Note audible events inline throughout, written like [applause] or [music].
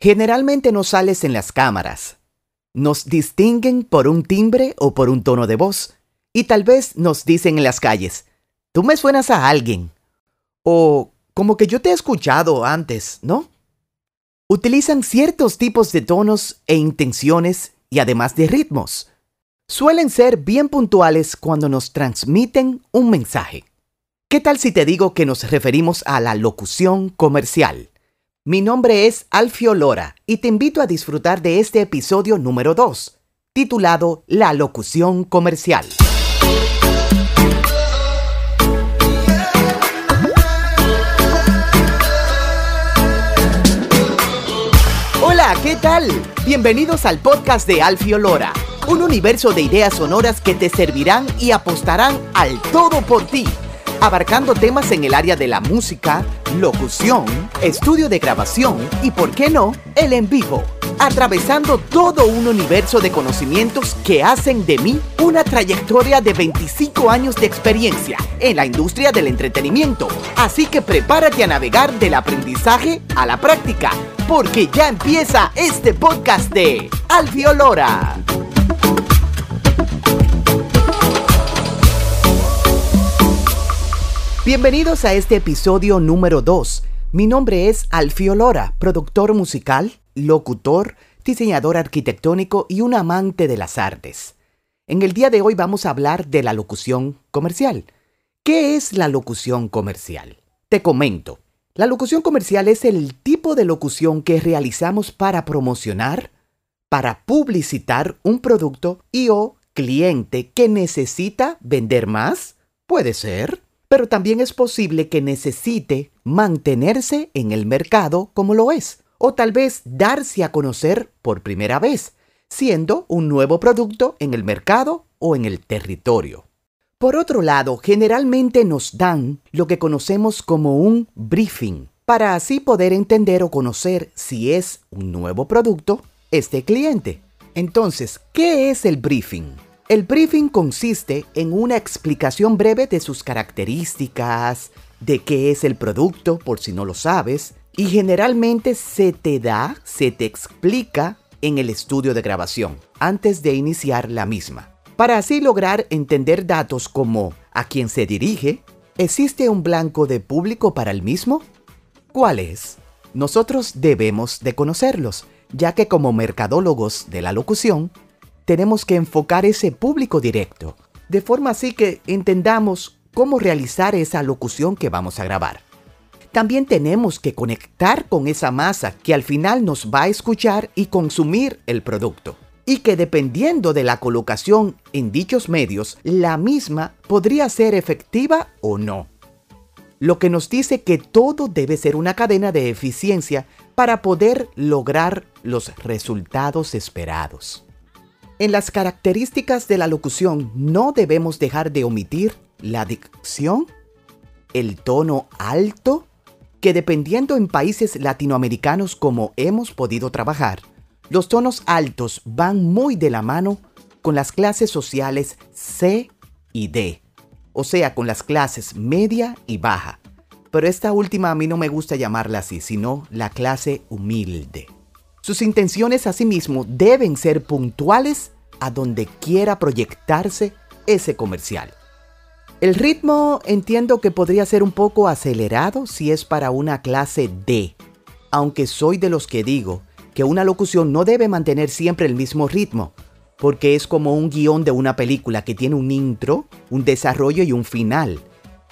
Generalmente no sales en las cámaras. Nos distinguen por un timbre o por un tono de voz. Y tal vez nos dicen en las calles, tú me suenas a alguien. O como que yo te he escuchado antes, ¿no? Utilizan ciertos tipos de tonos e intenciones y además de ritmos. Suelen ser bien puntuales cuando nos transmiten un mensaje. ¿Qué tal si te digo que nos referimos a la locución comercial? Mi nombre es Alfio Lora y te invito a disfrutar de este episodio número 2, titulado La locución comercial. Hola, ¿qué tal? Bienvenidos al podcast de Alfio Lora, un universo de ideas sonoras que te servirán y apostarán al todo por ti abarcando temas en el área de la música, locución, estudio de grabación y, por qué no, el en vivo, atravesando todo un universo de conocimientos que hacen de mí una trayectoria de 25 años de experiencia en la industria del entretenimiento. Así que prepárate a navegar del aprendizaje a la práctica, porque ya empieza este podcast de Alfiolora. Bienvenidos a este episodio número 2. Mi nombre es Alfio Lora, productor musical, locutor, diseñador arquitectónico y un amante de las artes. En el día de hoy vamos a hablar de la locución comercial. ¿Qué es la locución comercial? Te comento. La locución comercial es el tipo de locución que realizamos para promocionar, para publicitar un producto y o cliente que necesita vender más. Puede ser pero también es posible que necesite mantenerse en el mercado como lo es, o tal vez darse a conocer por primera vez, siendo un nuevo producto en el mercado o en el territorio. Por otro lado, generalmente nos dan lo que conocemos como un briefing, para así poder entender o conocer si es un nuevo producto este cliente. Entonces, ¿qué es el briefing? El briefing consiste en una explicación breve de sus características, de qué es el producto por si no lo sabes, y generalmente se te da, se te explica en el estudio de grabación, antes de iniciar la misma. Para así lograr entender datos como a quién se dirige, ¿existe un blanco de público para el mismo? ¿Cuál es? Nosotros debemos de conocerlos, ya que como mercadólogos de la locución, tenemos que enfocar ese público directo, de forma así que entendamos cómo realizar esa locución que vamos a grabar. También tenemos que conectar con esa masa que al final nos va a escuchar y consumir el producto. Y que dependiendo de la colocación en dichos medios, la misma podría ser efectiva o no. Lo que nos dice que todo debe ser una cadena de eficiencia para poder lograr los resultados esperados. En las características de la locución no debemos dejar de omitir la dicción, el tono alto, que dependiendo en países latinoamericanos como hemos podido trabajar, los tonos altos van muy de la mano con las clases sociales C y D, o sea, con las clases media y baja. Pero esta última a mí no me gusta llamarla así, sino la clase humilde. Sus intenciones asimismo deben ser puntuales a donde quiera proyectarse ese comercial. El ritmo entiendo que podría ser un poco acelerado si es para una clase D, aunque soy de los que digo que una locución no debe mantener siempre el mismo ritmo, porque es como un guion de una película que tiene un intro, un desarrollo y un final.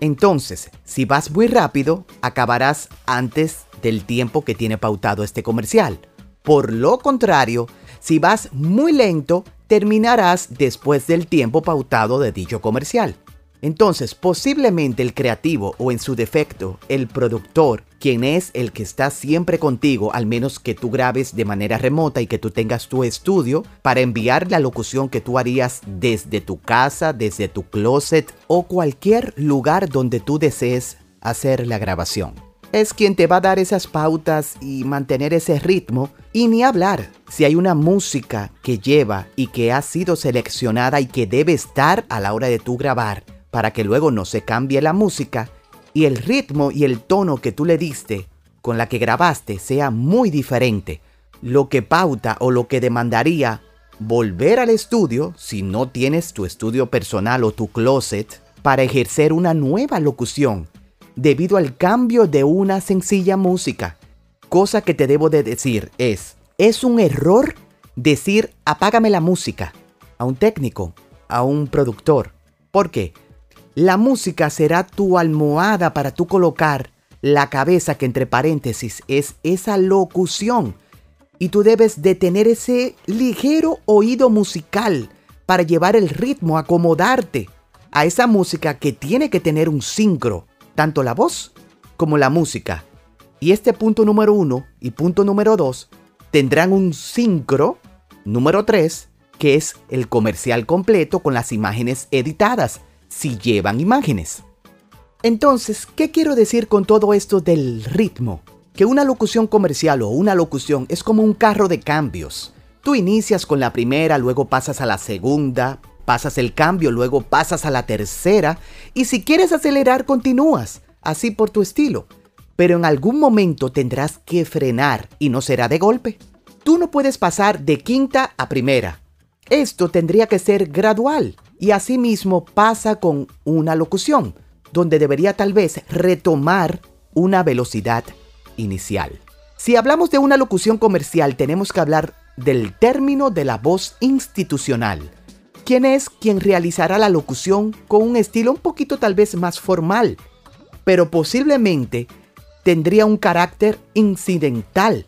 Entonces, si vas muy rápido, acabarás antes del tiempo que tiene pautado este comercial. Por lo contrario, si vas muy lento, terminarás después del tiempo pautado de dicho comercial. Entonces, posiblemente el creativo o en su defecto, el productor, quien es el que está siempre contigo, al menos que tú grabes de manera remota y que tú tengas tu estudio para enviar la locución que tú harías desde tu casa, desde tu closet o cualquier lugar donde tú desees hacer la grabación es quien te va a dar esas pautas y mantener ese ritmo. Y ni hablar, si hay una música que lleva y que ha sido seleccionada y que debe estar a la hora de tú grabar, para que luego no se cambie la música, y el ritmo y el tono que tú le diste con la que grabaste sea muy diferente, lo que pauta o lo que demandaría volver al estudio, si no tienes tu estudio personal o tu closet, para ejercer una nueva locución, debido al cambio de una sencilla música. Cosa que te debo de decir es, es un error decir apágame la música a un técnico, a un productor. ¿Por qué? La música será tu almohada para tú colocar la cabeza que entre paréntesis es esa locución y tú debes de tener ese ligero oído musical para llevar el ritmo, acomodarte a esa música que tiene que tener un sincro, tanto la voz como la música. Y este punto número uno y punto número dos tendrán un sincro número tres, que es el comercial completo con las imágenes editadas, si llevan imágenes. Entonces, ¿qué quiero decir con todo esto del ritmo? que una locución comercial o una locución es como un carro de cambios. Tú inicias con la primera, luego pasas a la segunda, pasas el cambio, luego pasas a la tercera y si quieres acelerar continúas, así por tu estilo. Pero en algún momento tendrás que frenar y no será de golpe. Tú no puedes pasar de quinta a primera. Esto tendría que ser gradual y asimismo pasa con una locución, donde debería tal vez retomar una velocidad inicial. Si hablamos de una locución comercial, tenemos que hablar del término de la voz institucional. ¿Quién es quien realizará la locución con un estilo un poquito tal vez más formal? Pero posiblemente tendría un carácter incidental.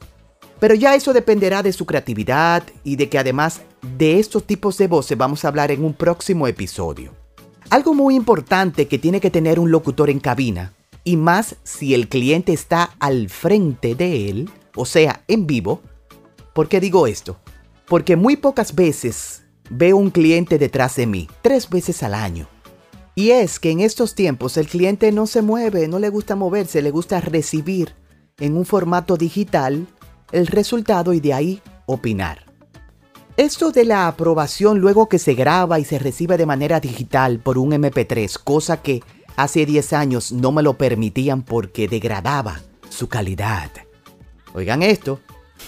Pero ya eso dependerá de su creatividad y de que además de estos tipos de voces vamos a hablar en un próximo episodio. Algo muy importante que tiene que tener un locutor en cabina y más si el cliente está al frente de él, o sea, en vivo. ¿Por qué digo esto? Porque muy pocas veces veo un cliente detrás de mí, tres veces al año. Y es que en estos tiempos el cliente no se mueve, no le gusta moverse, le gusta recibir en un formato digital el resultado y de ahí opinar. Esto de la aprobación luego que se graba y se recibe de manera digital por un MP3, cosa que Hace 10 años no me lo permitían porque degradaba su calidad. Oigan esto.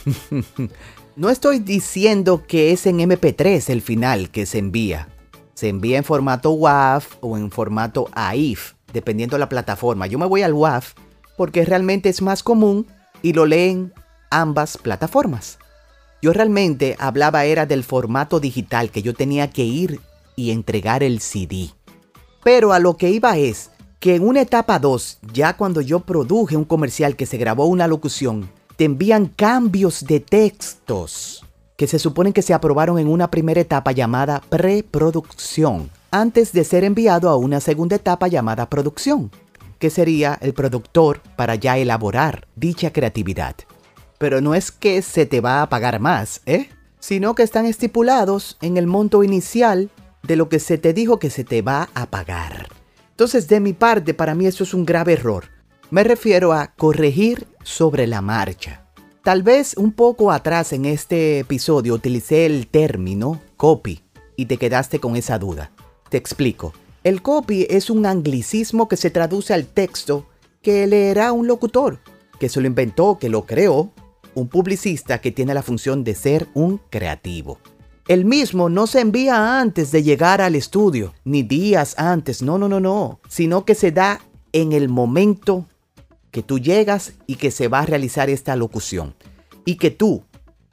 [laughs] no estoy diciendo que es en MP3 el final que se envía. Se envía en formato WAV o en formato AIF, dependiendo de la plataforma. Yo me voy al WAV porque realmente es más común y lo leen ambas plataformas. Yo realmente hablaba era del formato digital que yo tenía que ir y entregar el CD. Pero a lo que iba es que en una etapa 2, ya cuando yo produje un comercial que se grabó una locución, te envían cambios de textos que se suponen que se aprobaron en una primera etapa llamada preproducción, antes de ser enviado a una segunda etapa llamada producción, que sería el productor para ya elaborar dicha creatividad. Pero no es que se te va a pagar más, ¿eh? Sino que están estipulados en el monto inicial de lo que se te dijo que se te va a pagar. Entonces, de mi parte, para mí eso es un grave error. Me refiero a corregir sobre la marcha. Tal vez un poco atrás en este episodio utilicé el término copy y te quedaste con esa duda. Te explico. El copy es un anglicismo que se traduce al texto que leerá un locutor, que se lo inventó, que lo creó, un publicista que tiene la función de ser un creativo. El mismo no se envía antes de llegar al estudio, ni días antes, no, no, no, no, sino que se da en el momento que tú llegas y que se va a realizar esta locución. Y que tú,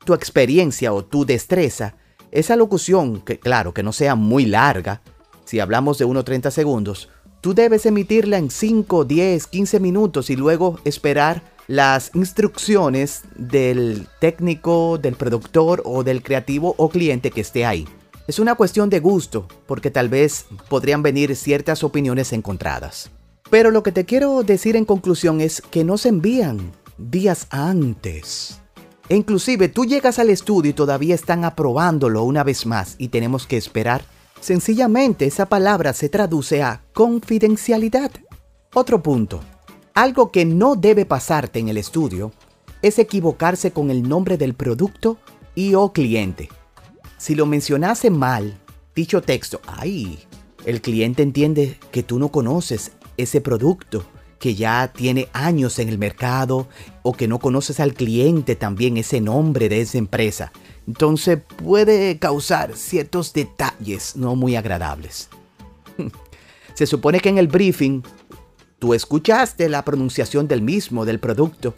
tu experiencia o tu destreza, esa locución, que claro, que no sea muy larga, si hablamos de unos 30 segundos, tú debes emitirla en 5, 10, 15 minutos y luego esperar las instrucciones del técnico, del productor o del creativo o cliente que esté ahí. Es una cuestión de gusto, porque tal vez podrían venir ciertas opiniones encontradas. Pero lo que te quiero decir en conclusión es que no se envían días antes. E inclusive tú llegas al estudio y todavía están aprobándolo una vez más y tenemos que esperar. Sencillamente esa palabra se traduce a confidencialidad. Otro punto. Algo que no debe pasarte en el estudio es equivocarse con el nombre del producto y o cliente. Si lo mencionase mal, dicho texto, ay, el cliente entiende que tú no conoces ese producto, que ya tiene años en el mercado o que no conoces al cliente también, ese nombre de esa empresa. Entonces puede causar ciertos detalles no muy agradables. [laughs] Se supone que en el briefing tú escuchaste la pronunciación del mismo, del producto,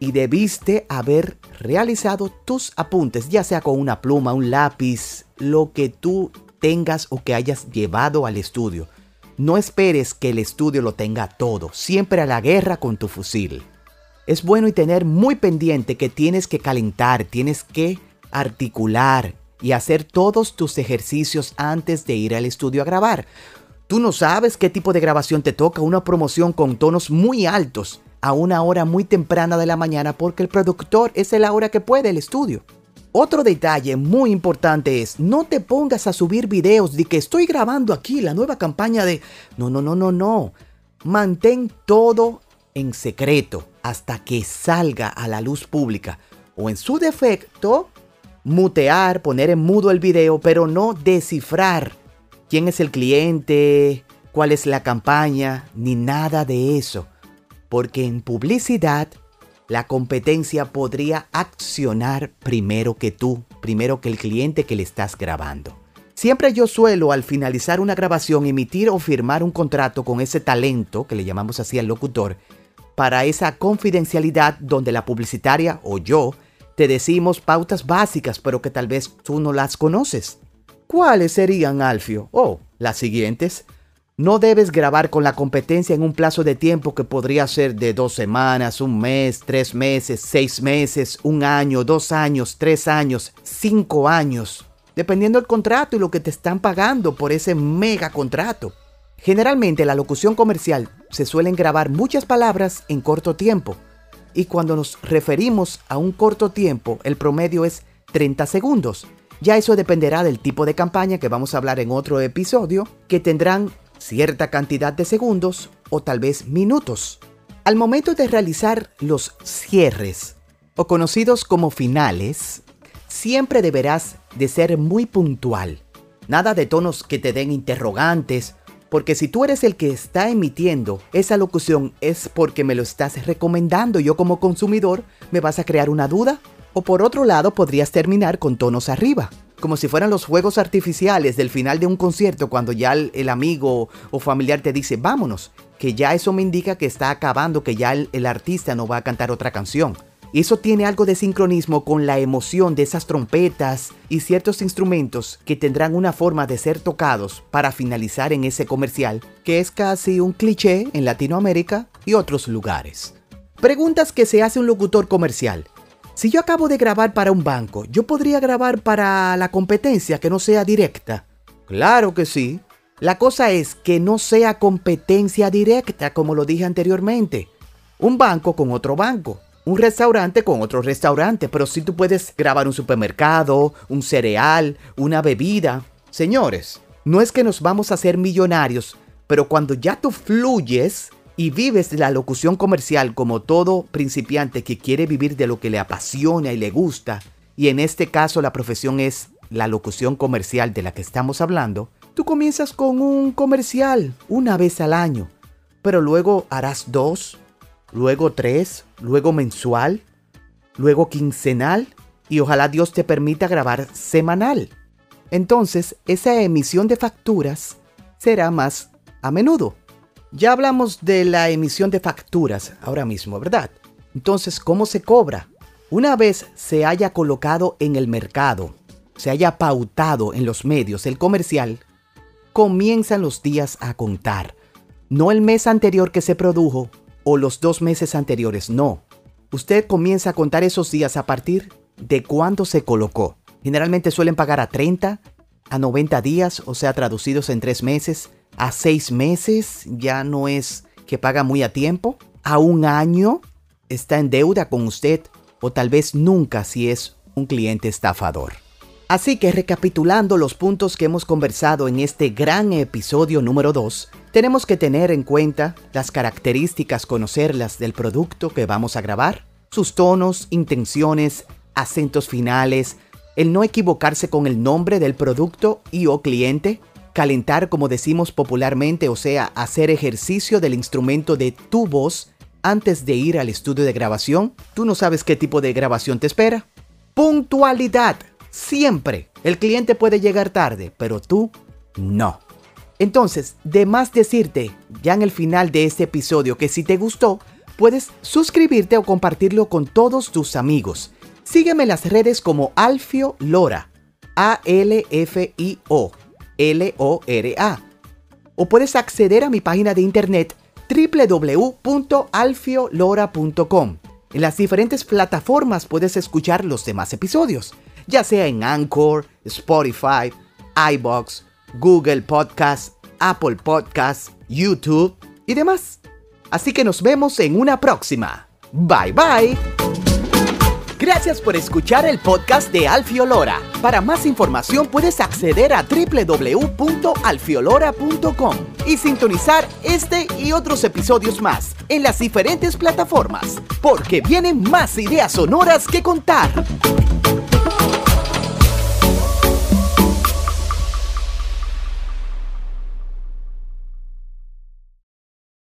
y debiste haber realizado tus apuntes, ya sea con una pluma, un lápiz, lo que tú tengas o que hayas llevado al estudio. No esperes que el estudio lo tenga todo, siempre a la guerra con tu fusil. Es bueno y tener muy pendiente que tienes que calentar, tienes que articular y hacer todos tus ejercicios antes de ir al estudio a grabar. Tú no sabes qué tipo de grabación te toca, una promoción con tonos muy altos a una hora muy temprana de la mañana porque el productor es la hora que puede el estudio. Otro detalle muy importante es, no te pongas a subir videos de que estoy grabando aquí la nueva campaña de... No, no, no, no, no. Mantén todo en secreto hasta que salga a la luz pública. O en su defecto, mutear, poner en mudo el video, pero no descifrar quién es el cliente, cuál es la campaña, ni nada de eso. Porque en publicidad la competencia podría accionar primero que tú, primero que el cliente que le estás grabando. Siempre yo suelo al finalizar una grabación emitir o firmar un contrato con ese talento, que le llamamos así al locutor, para esa confidencialidad donde la publicitaria o yo te decimos pautas básicas, pero que tal vez tú no las conoces. ¿Cuáles serían, Alfio? Oh, las siguientes. No debes grabar con la competencia en un plazo de tiempo que podría ser de dos semanas, un mes, tres meses, seis meses, un año, dos años, tres años, cinco años, dependiendo del contrato y lo que te están pagando por ese mega contrato. Generalmente la locución comercial se suelen grabar muchas palabras en corto tiempo y cuando nos referimos a un corto tiempo el promedio es 30 segundos. Ya eso dependerá del tipo de campaña que vamos a hablar en otro episodio, que tendrán cierta cantidad de segundos o tal vez minutos. Al momento de realizar los cierres, o conocidos como finales, siempre deberás de ser muy puntual. Nada de tonos que te den interrogantes, porque si tú eres el que está emitiendo esa locución es porque me lo estás recomendando yo como consumidor, me vas a crear una duda. O por otro lado podrías terminar con tonos arriba como si fueran los juegos artificiales del final de un concierto cuando ya el, amigo o familiar te dice vámonos, que ya eso me indica que está acabando, que ya el, el artista no va a cantar otra canción. Y eso tiene algo de sincronismo con la emoción de esas trompetas y ciertos instrumentos que tendrán una forma de ser tocados para finalizar en ese comercial, que es casi un cliché en Latinoamérica y otros lugares. Preguntas que se hace un locutor comercial. Si yo acabo de grabar para un banco, ¿yo podría grabar para la competencia que no sea directa? Claro que sí. La cosa es que no sea competencia directa, como lo dije anteriormente. Un banco con otro banco. Un restaurante con otro restaurante. Pero si tú puedes grabar un supermercado, un cereal, una bebida. Señores, no es que nos vamos a hacer millonarios, pero cuando ya tú fluyes y vives la locución comercial como todo principiante que quiere vivir de lo que le apasiona y le gusta, y en este caso la profesión es la locución comercial de la que estamos hablando, tú comienzas con un comercial una vez al año, pero luego harás dos, luego tres, luego mensual, luego quincenal y ojalá Dios te permita grabar semanal. Entonces, esa emisión de facturas será más a menudo. Ya hablamos de la emisión de facturas ahora mismo, ¿verdad? Entonces, ¿cómo se cobra? Una vez se haya colocado en el mercado, se haya pautado en los medios el comercial, comienzan los días a contar. No el mes anterior que se produjo o los dos meses anteriores, no. Usted comienza a contar esos días a partir de cuando se colocó. Generalmente suelen pagar a 30, a 90 días, o sea, traducidos en tres meses a seis meses, ya no es que paga muy a tiempo, a un año está en deuda con usted o tal vez nunca si es un cliente estafador. Así que recapitulando los puntos que hemos conversado en este gran episodio número 2, tenemos que tener en cuenta las características, conocerlas del producto que vamos a grabar, sus tonos, intenciones, acentos finales, el no equivocarse con el nombre del producto y o cliente, calentar como decimos popularmente, o sea, hacer ejercicio del instrumento de tu voz antes de ir al estudio de grabación? Tú no sabes qué tipo de grabación te espera. Puntualidad. Siempre. El cliente puede llegar tarde, pero tú no. Entonces, de más decirte ya en el final de este episodio que si te gustó, puedes suscribirte o compartirlo con todos tus amigos. Sígueme en las redes como Alfio Lora, A-L-F-I-O, L-O-R-A. O puedes acceder a mi página de internet www.alfiolora.com. En las diferentes plataformas puedes escuchar los demás episodios, ya sea en Anchor, Spotify, iBox, Google Podcast, Apple Podcast, YouTube y demás. Así que nos vemos en una próxima. Bye bye. Gracias por escuchar el podcast de Alfiolora. Para más información puedes acceder a www.alfiolora.com y sintonizar este y otros episodios más en las diferentes plataformas, porque vienen más ideas sonoras que contar.